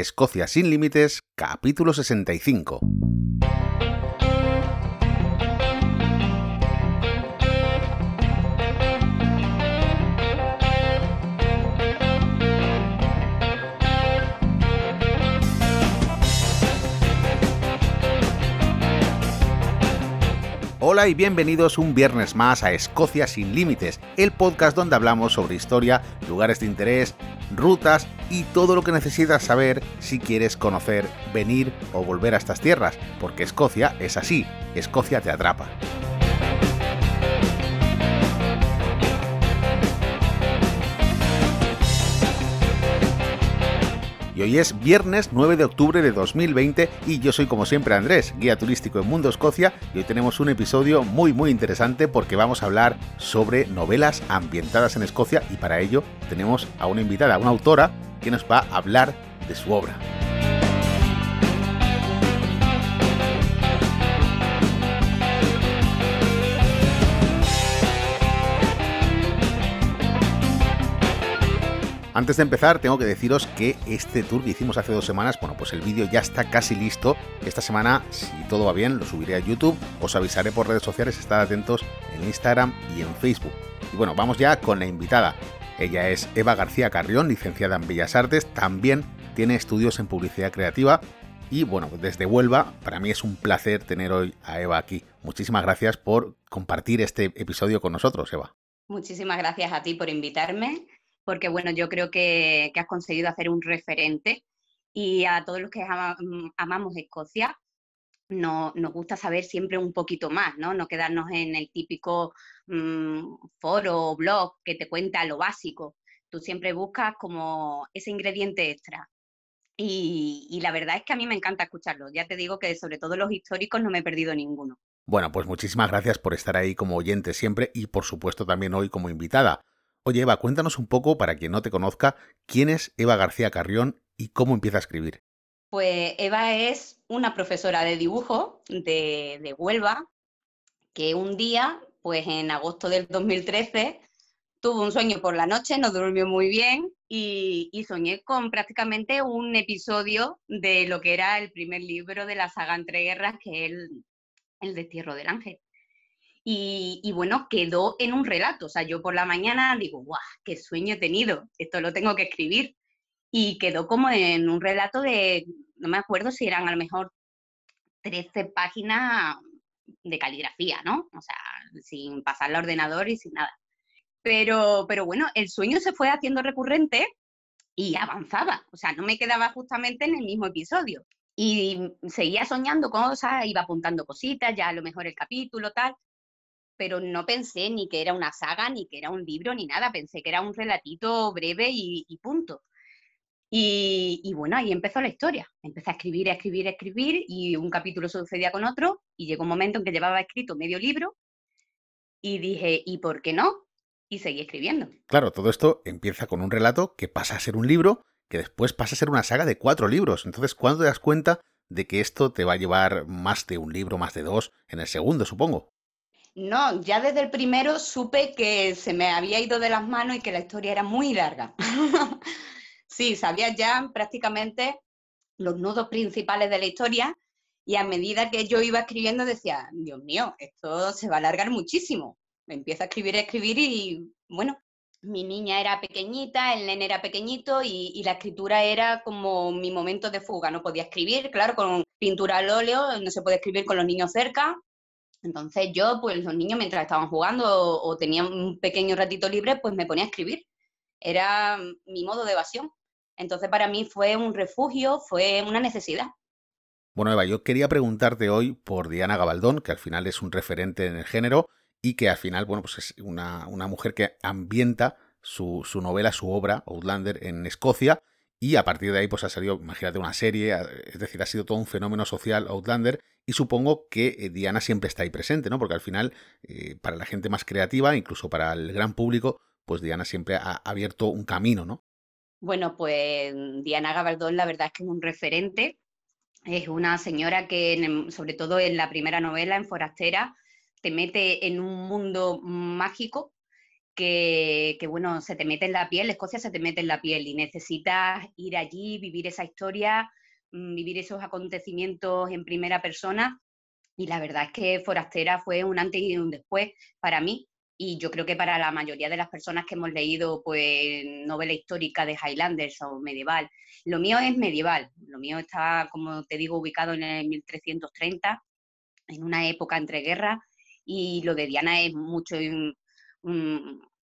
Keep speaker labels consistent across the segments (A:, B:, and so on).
A: Escocia sin Límites, capítulo 65. Hola y bienvenidos un viernes más a Escocia sin Límites, el podcast donde hablamos sobre historia, lugares de interés, rutas y todo lo que necesitas saber si quieres conocer, venir o volver a estas tierras, porque Escocia es así, Escocia te atrapa. Y hoy es viernes 9 de octubre de 2020 y yo soy como siempre Andrés, guía turístico en Mundo Escocia y hoy tenemos un episodio muy muy interesante porque vamos a hablar sobre novelas ambientadas en Escocia y para ello tenemos a una invitada, una autora que nos va a hablar de su obra. Antes de empezar, tengo que deciros que este tour que hicimos hace dos semanas, bueno, pues el vídeo ya está casi listo. Esta semana, si todo va bien, lo subiré a YouTube. Os avisaré por redes sociales, estad atentos en Instagram y en Facebook. Y bueno, vamos ya con la invitada. Ella es Eva García Carrión, licenciada en Bellas Artes, también tiene estudios en publicidad creativa y bueno, desde Huelva, para mí es un placer tener hoy a Eva aquí. Muchísimas gracias por compartir este episodio con nosotros, Eva.
B: Muchísimas gracias a ti por invitarme porque bueno, yo creo que, has conseguido hacer un referente y a todos los que mm, amamos Escocia no, nos gusta saber siempre un poquito más, ¿no? No quedarnos en el típico mm, foro o blog que te cuenta lo básico. Tú siempre buscas como ese ingrediente extra. Y, y, la verdad es que a mí me encanta escucharlo. Ya te digo que sobre todo los históricos no me he perdido ninguno.
A: Bueno, pues muchísimas gracias por estar ahí como oyente siempre y por supuesto también hoy como invitada. Oye, Eva, cuéntanos un poco, para quien no te conozca, quién es Eva García Carrión y cómo empieza a escribir.
B: Pues Eva es una profesora de dibujo de, Huelva que un día, pues en agosto del 2013, tuvo un sueño por la noche, no durmió muy bien y, soñé con prácticamente un episodio de lo que era el primer libro de la saga Entre Guerras, que es el, el Destierro del Ángel. Y, bueno, quedó en un relato. O sea, yo por la mañana digo, ¡guau! ¡Qué sueño he tenido! Esto lo tengo que escribir. Y quedó como en un relato de, no me acuerdo si eran a lo mejor 13 páginas de caligrafía, ¿no? O sea, sin pasar al ordenador y sin nada. Pero, pero bueno, el sueño se fue haciendo recurrente y avanzaba. O sea, no me quedaba justamente en el mismo episodio. Y seguía soñando cosas, iba apuntando cositas, ya a lo mejor el capítulo, tal pero no pensé ni que era una saga, ni que era un libro, ni nada. Pensé que era un relatito breve y, punto. Y, bueno, ahí empezó la historia. Empecé a escribir, a escribir, a escribir, y un capítulo sucedía con otro, y llegó un momento en que llevaba escrito medio libro, y dije, ¿y por qué no? Y seguí escribiendo.
A: Claro, todo esto empieza con un relato que pasa a ser un libro, que después pasa a ser una saga de cuatro libros. Entonces, ¿cuándo te das cuenta de que esto te va a llevar más de un libro, más de dos, en el segundo, supongo?
B: No, ya desde el primero supe que se me había ido de las manos y que la historia era muy larga. sí, sabía ya prácticamente los nudos principales de la historia y a medida que yo iba escribiendo decía, Dios mío, esto se va a alargar muchísimo. Me empiezo a escribir, a escribir y bueno, mi niña era pequeñita, el nene era pequeñito y, y, la escritura era como mi momento de fuga. No podía escribir, claro, con pintura al óleo, no se puede escribir con los niños cerca, entonces yo, pues los niños mientras estaban jugando o, tenían un pequeño ratito libre, pues me ponía a escribir. Era mi modo de evasión. Entonces para mí fue un refugio, fue una necesidad.
A: Bueno, Eva, yo quería preguntarte hoy por Diana Gabaldón, que al final es un referente en el género y que al final, bueno, pues es una, una mujer que ambienta su, su novela, su obra, Outlander, en Escocia y a partir de ahí, pues ha salido, imagínate, una serie, es decir, ha sido todo un fenómeno social Outlander. Y supongo que eh, Diana siempre está ahí presente, ¿no? Porque al final, eh, para la gente más creativa, incluso para el gran público, pues Diana siempre ha abierto un camino, ¿no?
B: Bueno, pues Diana Gabaldón, la verdad es que es un referente. Es una señora que, sobre todo en la primera novela, en Forastera, te mete en un mundo mágico que, bueno, se te mete en la piel, Escocia se te mete en la piel y necesitas ir allí, vivir esa historia, mm, vivir esos acontecimientos en primera persona. Y la verdad es que Forastera fue un antes y un después para mí, y yo creo que para la mayoría de las personas que hemos leído pues novela histórica de Highlanders o medieval, lo mío es medieval, lo mío está, como te digo, ubicado en el 1330, en una época entre guerras, y lo de Diana es mucho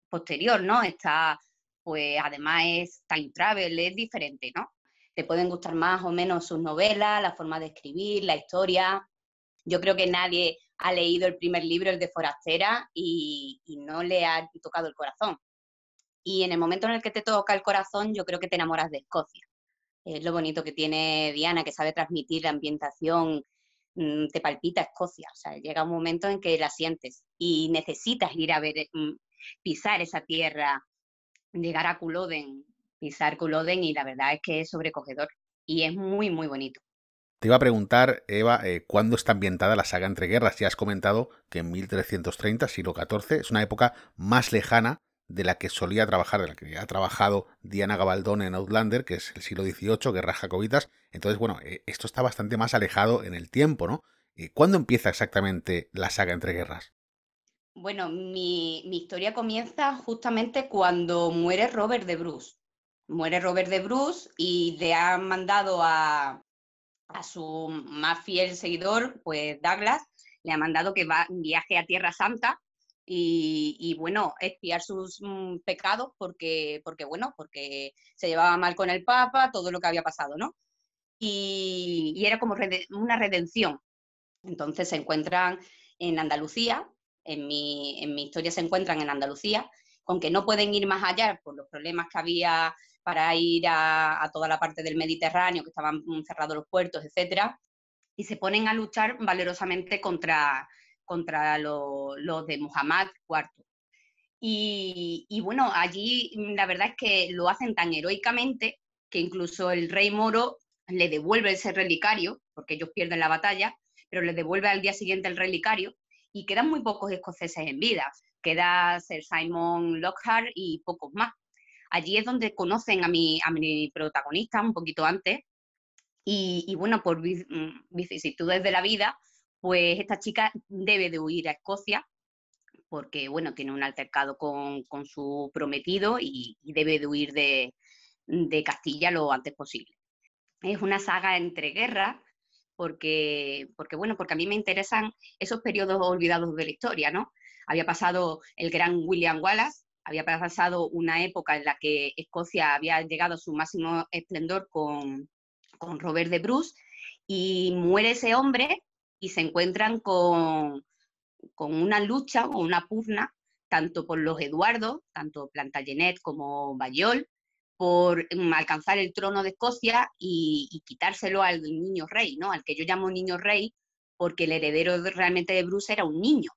B: posterior, ¿no? Está, pues además es time travel, es diferente, ¿no? Te pueden gustar más o menos sus novelas, la forma de escribir, la historia. Yo creo que nadie ha leído el primer libro, el de Forastera, y, no le ha tocado el corazón. Y en el momento en el que te toca el corazón, yo creo que te enamoras de Escocia. Es lo bonito que tiene Diana, que sabe transmitir la ambientación, mm, te palpita Escocia. O sea, llega un momento en que la sientes y necesitas ir a ver, mm, pisar esa tierra, llegar a Culloden, pisar Culloden y la verdad es que es sobrecogedor y es muy, muy bonito.
A: Te iba a preguntar, Eva, eh, ¿cuándo está ambientada la saga entre guerras? Ya has comentado que en 1330, siglo XIV, es una época más lejana de la que solía trabajar, de la que ha trabajado Diana Gabaldón en Outlander, que es el siglo XVIII, guerras jacobitas. Entonces, bueno, eh, esto está bastante más alejado en el tiempo, ¿no? Eh, ¿Cuándo empieza exactamente la saga entre guerras?
B: Bueno, mi, mi historia comienza justamente cuando muere Robert de Bruce. Muere Robert de Bruce y le han mandado a, a su más fiel seguidor, pues Douglas, le ha mandado que va, viaje a Tierra Santa y, bueno, expiar sus mm, pecados porque, porque, bueno, porque se llevaba mal con el Papa, todo lo que había pasado, ¿no? Y, era como una redención. Entonces se encuentran en Andalucía, en mi, en mi historia se encuentran en Andalucía, con que no pueden ir más allá por los problemas que había para ir a, toda la parte del Mediterráneo, que estaban cerrados los puertos, etcétera, y se ponen a luchar valerosamente contra, contra los de Muhammad IV. Y, bueno, allí la verdad es que lo hacen tan heroicamente que incluso el rey moro le devuelve ese relicario, porque ellos pierden la batalla, pero le devuelve al día siguiente el relicario y quedan muy pocos escoceses en vida. Queda Sir Simon Lockhart y pocos más. Allí es donde conocen a mi, a mi protagonista un poquito antes y, bueno, por mm, vicisitudes de la vida, pues esta chica debe de huir a Escocia porque, bueno, tiene un altercado con, su prometido y, debe de huir de, Castilla lo antes posible. Es una saga entre guerras porque, porque, bueno, porque a mí me interesan esos periodos olvidados de la historia, ¿no? Había pasado el gran William Wallace, había pasado una época en la que Escocia había llegado a su máximo esplendor con, Robert de Bruce y muere ese hombre y se encuentran con, con una lucha o una pugna tanto por los Eduardos, tanto Plantagenet como Bayol, por alcanzar el trono de Escocia y, y, quitárselo al niño rey, ¿no? Al que yo llamo niño rey, porque el heredero realmente de Bruce era un niño.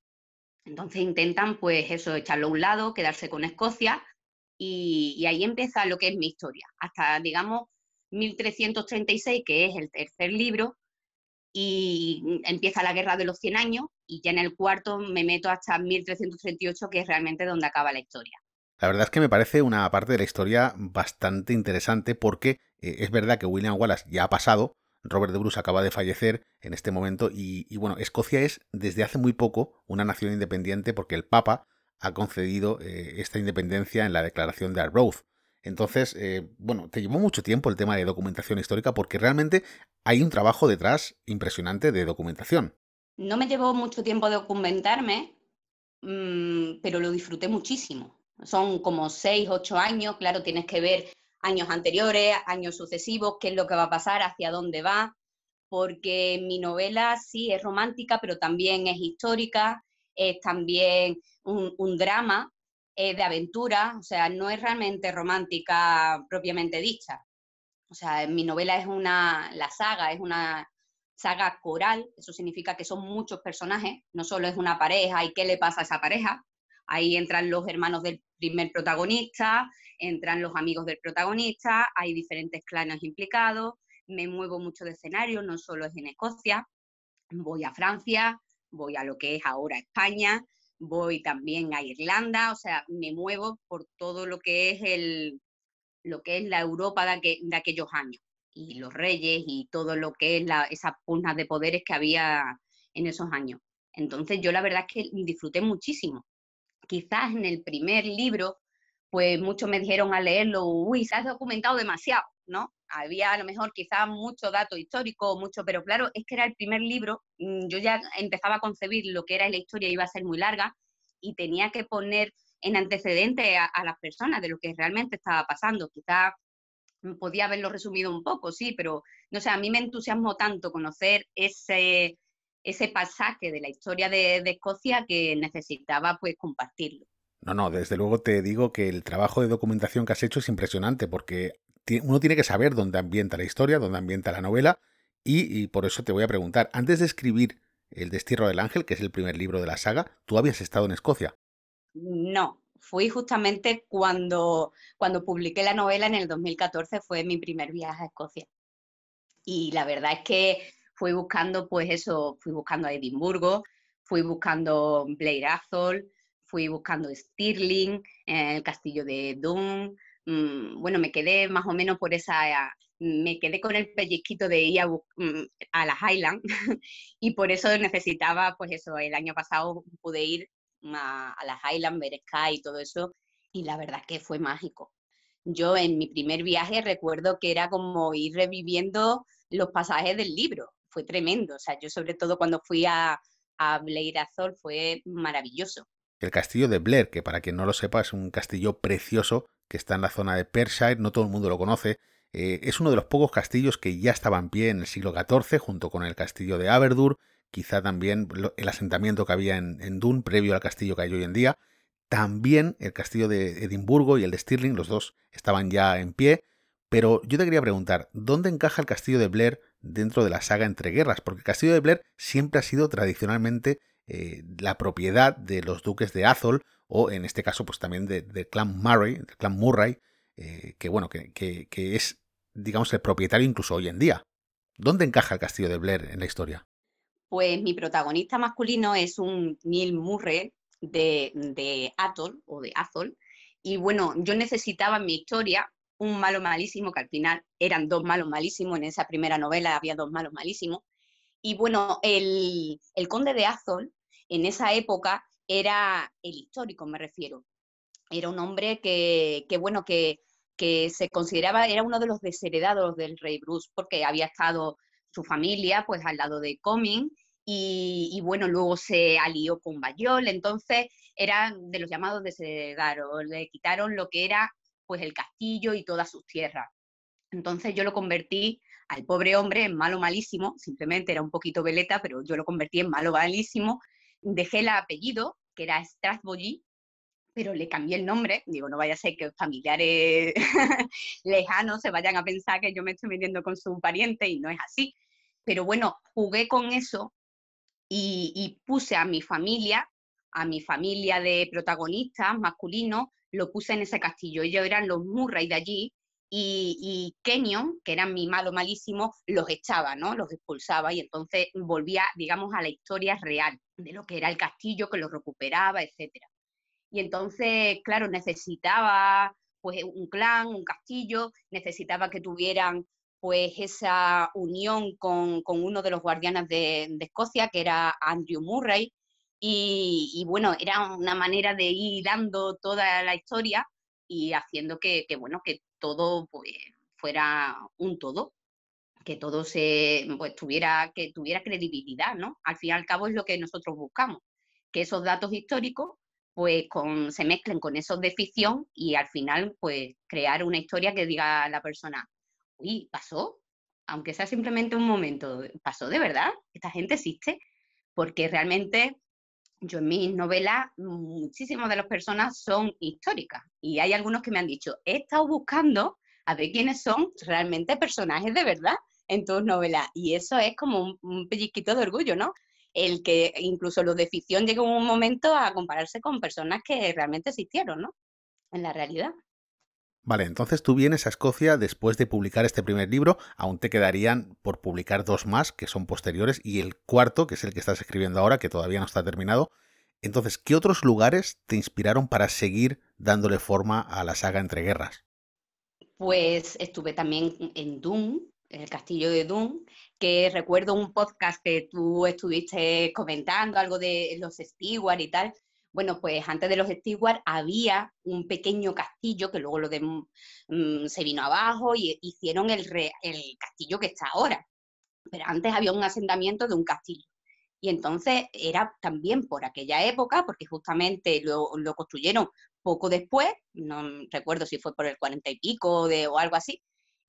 B: Entonces intentan, pues eso, echarlo a un lado, quedarse con Escocia y, ahí empieza lo que es mi historia, hasta, digamos, 1336, que es el tercer libro, y empieza la Guerra de los 100 años y ya en el cuarto me meto hasta 1338, que es realmente donde acaba la historia.
A: La verdad es que me parece una parte de la historia bastante interesante porque eh, es verdad que William Wallace ya ha pasado, Robert de Bruce acaba de fallecer en este momento y, bueno, Escocia es desde hace muy poco una nación independiente porque el Papa ha concedido eh, esta independencia en la declaración de Arbroath. Entonces, eh, bueno, te llevó mucho tiempo el tema de documentación histórica porque realmente hay un trabajo detrás impresionante de documentación.
B: No me llevó mucho tiempo documentarme, mm, pero lo disfruté muchísimo. Son como seis, ocho años, claro, tienes que ver años anteriores, años sucesivos, qué es lo que va a pasar, hacia dónde va, porque mi novela sí es romántica, pero también es histórica, es también un, drama es de aventura, o sea, no es realmente romántica propiamente dicha. O sea, mi novela es una, la saga es una saga coral, eso significa que son muchos personajes, no solo es una pareja y qué le pasa a esa pareja, ahí entran los hermanos del primer protagonista, entran los amigos del protagonista, hay diferentes clanes implicados, me muevo mucho de escenario, no solo es en Escocia, voy a Francia, voy a lo que es ahora España, voy también a Irlanda, o sea, me muevo por todo lo que es el lo que es la Europa de, aquellos años y los reyes y todo lo que es la, esas pugnas de poderes que había en esos años. Entonces yo la verdad es que disfruté muchísimo. Quizás en el primer libro, pues muchos me dijeron al leerlo, uy, se has documentado demasiado, ¿no? Había a lo mejor quizás mucho dato histórico, mucho, pero claro, es que era el primer libro, mm, yo ya empezaba a concebir lo que era la historia, iba a ser muy larga y tenía que poner en antecedente a, a las personas de lo que realmente estaba pasando. Quizás podía haberlo resumido un poco, sí, pero no sé, a mí me entusiasmó tanto conocer ese, ese pasaje de la historia de, Escocia que necesitaba pues compartirlo.
A: No, no, desde luego te digo que el trabajo de documentación que has hecho es impresionante porque uno tiene que saber dónde ambienta la historia, dónde ambienta la novela y, y por eso te voy a preguntar, antes de escribir El Destierro del Ángel, que es el primer libro de la saga, ¿tú habías estado en Escocia?
B: No, fui justamente cuando, cuando publiqué la novela en el 2014, fue mi primer viaje a Escocia. Y la verdad es que fui buscando, pues eso, fui buscando a Edimburgo, fui buscando Blair Athol, fui buscando Stirling, eh, el castillo de Doom. Mm, bueno, me quedé más o menos por esa, me quedé con el pellizquito de ir a, mm, a las Highlands y por eso necesitaba, pues eso, el año pasado pude ir a, las Highlands, ver Sky y todo eso, y la verdad que fue mágico. Yo en mi primer viaje recuerdo que era como ir reviviendo los pasajes del libro fue tremendo. O sea, yo sobre todo cuando fui a, a Blair Azor fue maravilloso.
A: El castillo de Blair, que para quien no lo sepa es un castillo precioso que está en la zona de Pershire, no todo el mundo lo conoce. Eh, es uno de los pocos castillos que ya estaba en pie en el siglo XIV, junto con el castillo de Aberdur, quizá también el asentamiento que había en, en Dun, previo al castillo que hay hoy en día. También el castillo de Edimburgo y el de Stirling, los dos estaban ya en pie. Pero yo te quería preguntar, ¿dónde encaja el castillo de Blair dentro de la saga Entre Guerras? Porque castillo de Blair siempre ha sido tradicionalmente eh, la propiedad de los duques de Athol, o en este caso, pues también del clan Murray, del clan Murray, eh, que bueno, que, que, es, digamos, el propietario incluso hoy en día. ¿Dónde encaja el castillo de Blair en la historia?
B: Pues mi protagonista masculino es un Neil Murray de, de Athol o de Athol. Y bueno, yo necesitaba en mi historia un malo malísimo, que al final eran dos malos malísimos, en esa primera novela había dos malos malísimos. Y bueno, el, conde de Azol en esa época era el histórico, me refiero. Era un hombre que, bueno, que, que se consideraba, era uno de los desheredados del rey Bruce, porque había estado su familia pues al lado de Coming y, bueno, luego se alió con Bayol, entonces era de los llamados desheredados, le quitaron lo que era pues el castillo y todas sus tierras. Entonces yo lo convertí al pobre hombre en malo malísimo, simplemente era un poquito veleta, pero yo lo convertí en malo malísimo. Dejé el apellido, que era Strasbourg, pero le cambié el nombre. Digo, no vaya a ser que familiares lejanos se vayan a pensar que yo me estoy metiendo con su pariente y no es así. Pero bueno, jugué con eso y, y puse a mi familia, a mi familia de protagonistas masculinos, lo puse en ese castillo. Ellos eran los Murray de allí y, Kenyon, que era mi malo malísimo, los echaba, ¿no? Los expulsaba y entonces volvía, digamos, a la historia real de lo que era el castillo, que lo recuperaba, etcétera. Y entonces, claro, necesitaba pues un clan, un castillo, necesitaba que tuvieran pues esa unión con, con uno de los guardianes de, Escocia, que era Andrew Murray, y, bueno, era una manera de ir dando toda la historia y haciendo que, bueno, que todo pues, fuera un todo, que todo se pues, tuviera, que tuviera credibilidad, ¿no? Al fin y al cabo es lo que nosotros buscamos, que esos datos históricos pues con, se mezclen con esos de ficción y al final pues crear una historia que diga a la persona, uy, pasó, aunque sea simplemente un momento, pasó de verdad, esta gente existe, porque realmente yo en mis novelas, muchísimas de las personas son históricas y hay algunos que me han dicho, he estado buscando a ver quiénes son realmente personajes de verdad en tus novelas y eso es como un, pellizquito de orgullo, ¿no? El que incluso los de ficción lleguen un momento a compararse con personas que realmente existieron, ¿no? En la realidad.
A: Vale, entonces tú vienes a Escocia después de publicar este primer libro, aún te quedarían por publicar dos más que son posteriores y el cuarto, que es el que estás escribiendo ahora, que todavía no está terminado. Entonces, ¿qué otros lugares te inspiraron para seguir dándole forma a la saga entre guerras?
B: Pues estuve también en Doom, en el castillo de Doom, que recuerdo un podcast que tú estuviste comentando, algo de los Stewart y tal. Bueno, pues antes de los Stewart había un pequeño castillo que luego lo de, mm, se vino abajo y hicieron el, el castillo que está ahora. Pero antes había un asentamiento de un castillo. Y entonces era también por aquella época, porque justamente lo, lo construyeron poco después, no recuerdo si fue por el cuarenta y pico de, o algo así,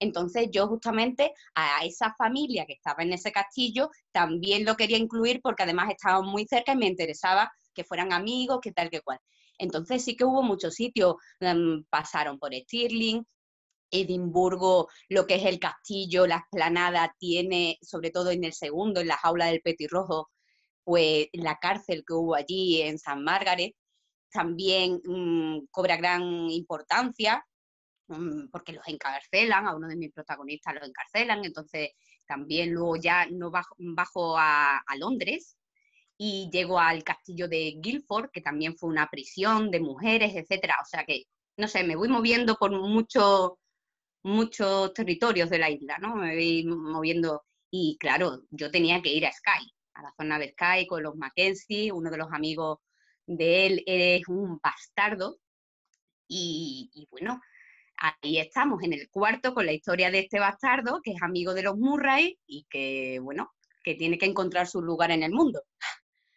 B: entonces yo justamente a esa familia que estaba en ese castillo también lo quería incluir porque además estaban muy cerca y me interesaba que fueran amigos, que tal que cual. Entonces sí que hubo muchos sitios, em, pasaron por Stirling, Edimburgo, lo que es el castillo, la esplanada, tiene, sobre todo en el segundo, en la jaula del Petirrojo, pues la cárcel que hubo allí en San Margaret, también mm, cobra gran importancia. Mm, porque los encarcelan, a uno de mis protagonistas lo encarcelan, entonces también luego ya no bajo, a, Londres y llego al castillo de Guildford, que también fue una prisión de mujeres, etcétera. O sea que, no sé, me voy moviendo por muchos muchos territorios de la isla, ¿no? Me voy moviendo y claro, yo tenía que ir a Sky, a la zona de Sky con los Mackenzie, uno de los amigos de él es un bastardo y bueno, ahí estamos en el cuarto con la historia de este bastardo, que es amigo de los Murray y que, bueno, que tiene que encontrar su lugar en el mundo.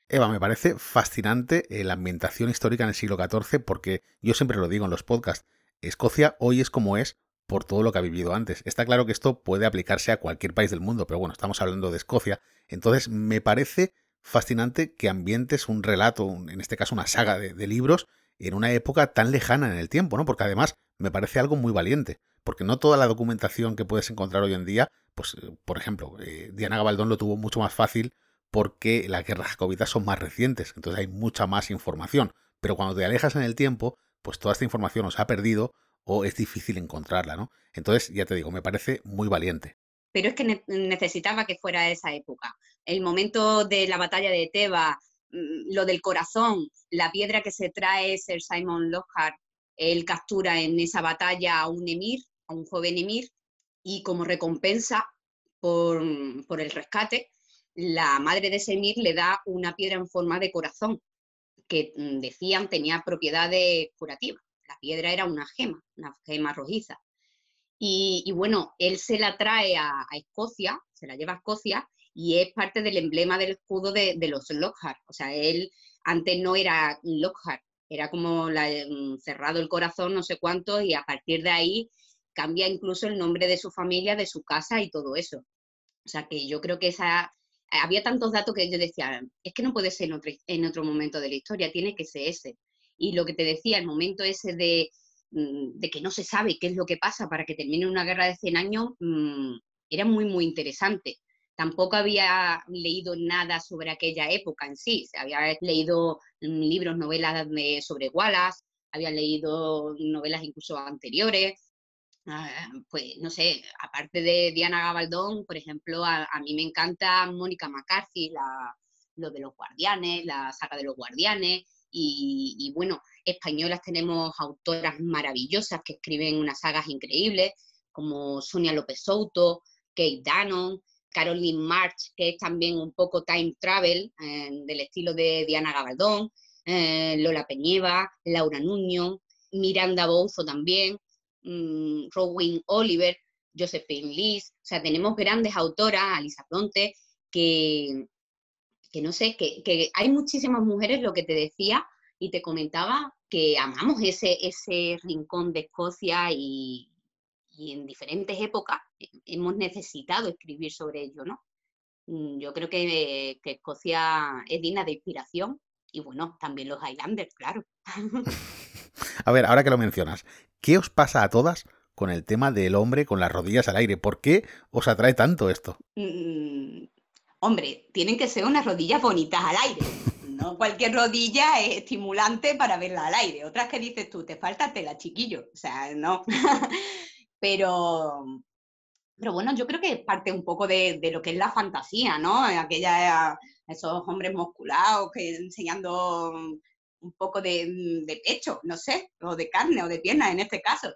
A: Eva, me parece fascinante eh, la ambientación histórica en el siglo XIV porque yo siempre lo digo en los podcasts, Escocia hoy es como es por todo lo que ha vivido antes. Está claro que esto puede aplicarse a cualquier país del mundo, pero bueno, estamos hablando de Escocia, entonces me parece fascinante que ambientes un relato, en este caso una saga de libros, en una época tan lejana en el tiempo, ¿no? Porque además me parece algo muy valiente, porque no toda la documentación que puedes encontrar hoy en día, pues, eh, por ejemplo, eh, Diana Gabaldón lo tuvo mucho más fácil porque las guerras jacobitas son más recientes, entonces hay mucha más información, pero cuando te alejas en el tiempo, pues toda esta información os ha perdido o es difícil encontrarla, ¿no? Entonces, ya te digo, me parece muy valiente.
B: Pero es que necesitaba que fuera esa época. El momento de la batalla de Teba, lo del corazón, la piedra que se trae Sir Simon Lockhart él captura en esa batalla a un emir, a un joven emir, y como recompensa por, el rescate, la madre de ese emir le da una piedra en forma de corazón, que mm, decían tenía propiedades curativas. La piedra era una gema, una gema rojiza. Y, bueno, él se la trae a, Escocia, se la lleva a Escocia y es parte del emblema del escudo de, de los Lockhart. O sea, él antes no era Lockhart, era como mm, cerrado el corazón, no sé cuánto, y a partir de ahí cambia incluso el nombre de su familia, de su casa y todo eso. O sea que yo creo que esa, había tantos datos que yo decía, es que no puede ser en otro, en otro momento de la historia, tiene que ser ese. Y lo que te decía, el momento ese de, mm, de que no se sabe qué es lo que pasa para que termine una guerra de 100 años, mm, era muy, muy interesante tampoco había leído nada sobre aquella época en sí. Había leído libros, novelas sobre Wallace, había leído novelas incluso anteriores. Ah, pues no sé, aparte de Diana Gabaldón, por ejemplo, a, mí me encanta Mónica McCarthy, la, lo de los guardianes, la saga de los guardianes, y, y, bueno, españolas tenemos autoras maravillosas que escriben unas sagas increíbles, como Sonia López Souto, Kate Dannon, Caroline March, que es también un poco time travel, eh, del estilo de Diana Gabaldón, eh, Lola Peñeva, Laura Nuño, Miranda Bouzo también, um, Oliver, Josephine Liz, o sea, tenemos grandes autoras, Alisa Bronte, que, que no sé, que, que, hay muchísimas mujeres, lo que te decía y te comentaba, que amamos ese, ese rincón de Escocia y, y en diferentes épocas hemos necesitado escribir sobre ello, ¿no? Mm, yo creo que, Escocia es digna de inspiración y bueno, también los Highlanders, claro.
A: A ver, ahora que lo mencionas, ¿qué os pasa a todas con el tema del hombre con las rodillas al aire? ¿Por qué os atrae tanto esto?
B: Mm, hombre, tienen que ser unas rodillas bonitas al aire. No cualquier rodilla es estimulante para verla al aire. Otras que dices tú, te falta tela, chiquillo. O sea, no. Pero, pero bueno, yo creo que parte un poco de, lo que es la fantasía, ¿no? Aquella esos hombres musculados que enseñando un poco de, pecho, no sé, o de carne o de pierna en este caso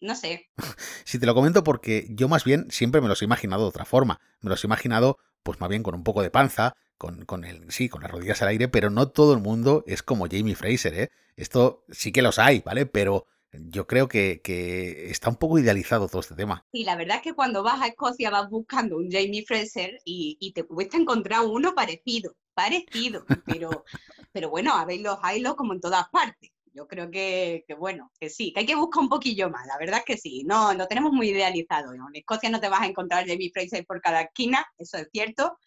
B: no sé.
A: Si te lo comento porque yo más bien siempre me los he imaginado de otra forma. Me los he imaginado, pues más bien con un poco de panza, con, con el, sí, con las rodillas al aire, pero no todo el mundo es como Jamie Fraser, ¿eh? Esto sí que los hay, ¿vale? Pero yo creo que, que, está un poco idealizado todo este tema.
B: Y la verdad es que cuando vas a Escocia vas buscando un Jamie Fraser y, y te cuesta encontrar uno parecido, parecido, pero, pero bueno, habéis los hilos como en todas partes yo creo que, bueno, que sí, que hay que buscar un poquillo más, la verdad es que sí, no, lo tenemos muy idealizado. En Escocia no te vas a encontrar Jamie Fraser por cada esquina, eso es cierto,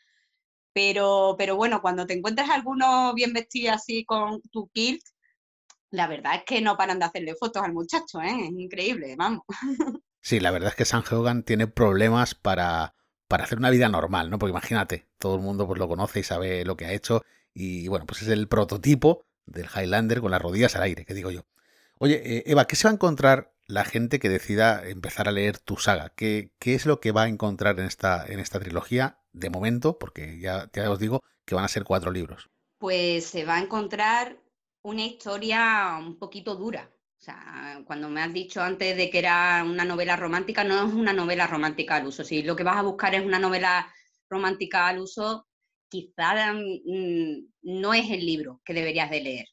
B: pero, pero bueno, cuando te encuentras alguno bien vestido así con tu kilt, la verdad es que no paran de hacerle fotos al muchacho, ¿eh? es increíble, vamos.
A: Sí, la verdad es que San Hogan tiene problemas para, para hacer una vida normal, ¿no? Porque imagínate, todo el mundo pues lo conoce y sabe lo que ha hecho y bueno, pues es el prototipo del Highlander con las rodillas al aire, que digo yo. Oye, eh, Eva, ¿qué se va a encontrar la gente que decida empezar a leer tu saga? ¿Qué, qué es lo que va a encontrar en esta, en esta trilogía de momento? Porque ya, ya os digo que van a ser cuatro libros.
B: Pues se va a encontrar una historia un poquito dura. O sea, cuando me has dicho antes de que era una novela romántica, no es una novela romántica al uso. Si lo que vas a buscar es una novela romántica al uso, quizá mm, no es el libro que deberías de leer.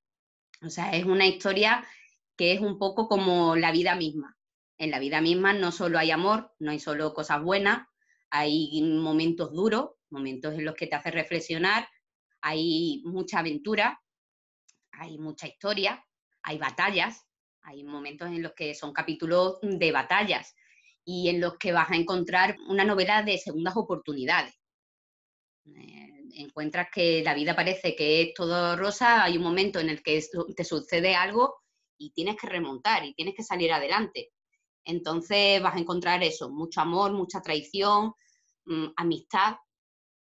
B: O sea, es una historia que es un poco como la vida misma. En la vida misma no solo hay amor, no hay solo cosas buenas, hay momentos duros, momentos en los que te hace reflexionar, hay mucha aventura, hay mucha historia, hay batallas, hay momentos en los que son capítulos de batallas y en los que vas a encontrar una novela de segundas oportunidades. Eh, encuentras que la vida parece que es todo rosa, hay un momento en el que te sucede algo y tienes que remontar y tienes que salir adelante. Entonces vas a encontrar eso, mucho amor, mucha traición, mm, amistad,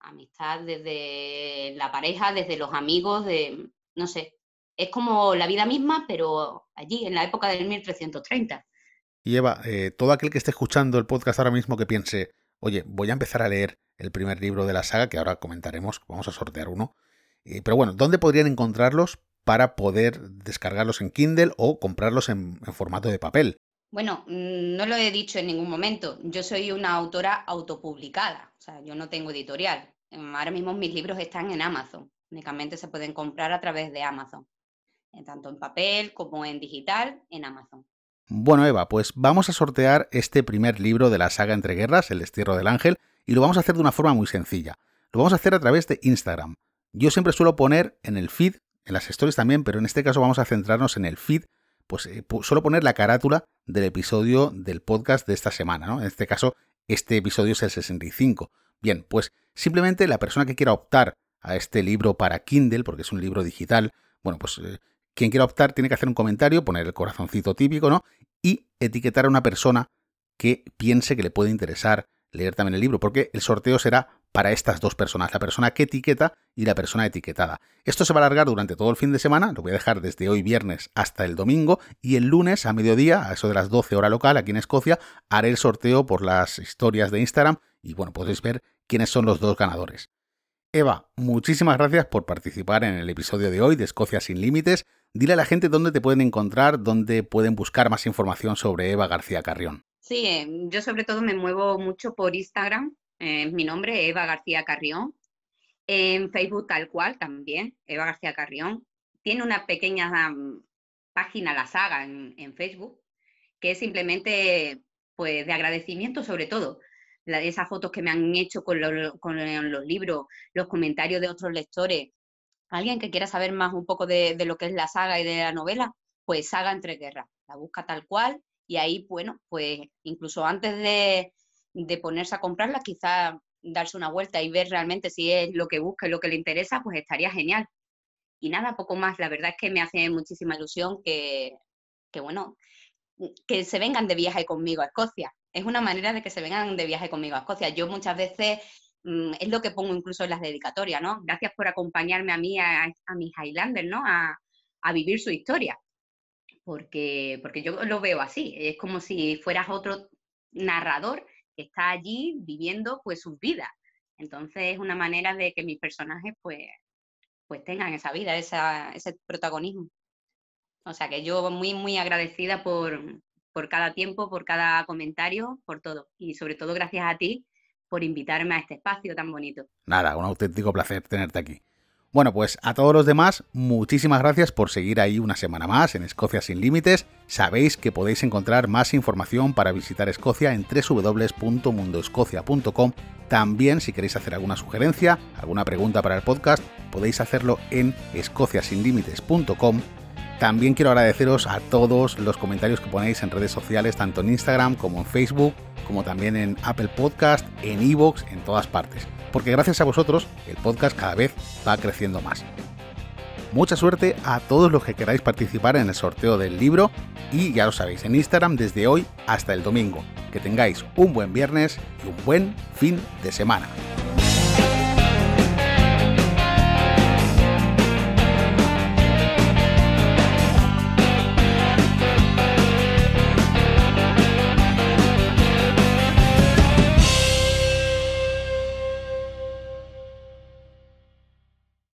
B: amistad desde la pareja, desde los amigos, de, no sé, es como la vida misma, pero allí, en la época del 1330.
A: Y Eva, eh, todo aquel que esté escuchando el podcast ahora mismo que piense, oye, voy a empezar a leer el primer libro de la saga, que ahora comentaremos, vamos a sortear uno. Eh, pero bueno, ¿dónde podrían encontrarlos para poder descargarlos en Kindle o comprarlos en, formato de papel?
B: Bueno, mm, no lo he dicho en ningún momento. Yo soy una autora autopublicada, o sea, yo no tengo editorial. Em, ahora mismo mis libros están en Amazon. Únicamente se pueden comprar a través de Amazon, tanto en papel como en digital, en Amazon.
A: Bueno, Eva, pues vamos a sortear este primer libro de la saga Entre Guerras, El Destierro del Ángel, y lo vamos a hacer de una forma muy sencilla. Lo vamos a hacer a través de Instagram. Yo siempre suelo poner en el feed, en las stories también, pero en este caso vamos a centrarnos en el feed, pues eh, suelo poner la carátula del episodio del podcast de esta semana, ¿no? En este caso, este episodio es el 65. Bien, pues simplemente la persona que quiera optar a este libro para Kindle, porque es un libro digital, bueno, pues eh, quien quiera optar tiene que hacer un comentario, poner el corazoncito típico, ¿no? Y etiquetar a una persona que piense que le puede interesar leer también el libro, porque el sorteo será para estas dos personas, la persona que etiqueta y la persona etiquetada. Esto se va a alargar durante todo el fin de semana, lo voy a dejar desde hoy viernes hasta el domingo, y el lunes a mediodía, a eso de las 12 horas local, aquí en Escocia, haré el sorteo por las historias de Instagram y bueno, podéis ver quiénes son los dos ganadores. Eva, muchísimas gracias por participar en el episodio de hoy de Escocia sin Límites. Dile a la gente dónde te pueden encontrar, dónde pueden buscar más información sobre Eva García Carrión.
B: Sí, em, yo sobre todo me muevo mucho por Instagram, es mi nombre, Eva García Carrión. En Facebook tal cual también, Eva García Carrión. Tiene una pequeña mm, página, la saga, en, Facebook, que es simplemente pues de agradecimiento sobre todo. esas fotos que me han hecho con, los libros, los comentarios de otros lectores. Alguien que quiera saber más un poco de, de lo que es la saga y de la novela, pues saga entre guerras. La busca tal cual y ahí, bueno, pues incluso antes de, ponerse a comprarla, quizá darse una vuelta y ver realmente si es lo que busca y lo que le interesa, pues estaría genial. Y nada, poco más. La verdad es que me hace muchísima ilusión que, que, bueno, que se vengan de viaje conmigo a Escocia. Es una manera de que se vengan de viaje conmigo a Escocia. Yo muchas veces es lo que pongo incluso en las dedicatorias, ¿no? Gracias por acompañarme a mí, a, a mis Highlanders, ¿no? A, a vivir su historia porque, porque yo lo veo así, es como si fueras otro narrador que está allí viviendo pues sus vidas. Entonces es una manera de que mis personajes pues, pues tengan esa vida, ese protagonismo. O sea que yo muy, muy agradecida por, por cada tiempo, por cada comentario, por todo. Y sobre todo gracias a ti por invitarme a este espacio tan bonito.
A: Nada, un auténtico placer tenerte aquí. Bueno, pues a todos los demás, muchísimas gracias por seguir ahí una semana más en Escocia sin Límites. Sabéis que podéis encontrar más información para visitar Escocia en www.mundoescocia.com. También, si queréis hacer alguna sugerencia, alguna pregunta para el podcast, podéis hacerlo en escociasinlímites.com. También quiero agradeceros a todos los comentarios que ponéis en redes sociales, tanto en Instagram como en Facebook, como también en Apple Podcast, en Evox, en todas partes porque gracias a vosotros el podcast cada vez va creciendo más. Mucha suerte a todos los que queráis participar en el sorteo del libro y ya lo sabéis, en Instagram desde hoy hasta el domingo. Que tengáis un buen viernes y un buen fin de semana.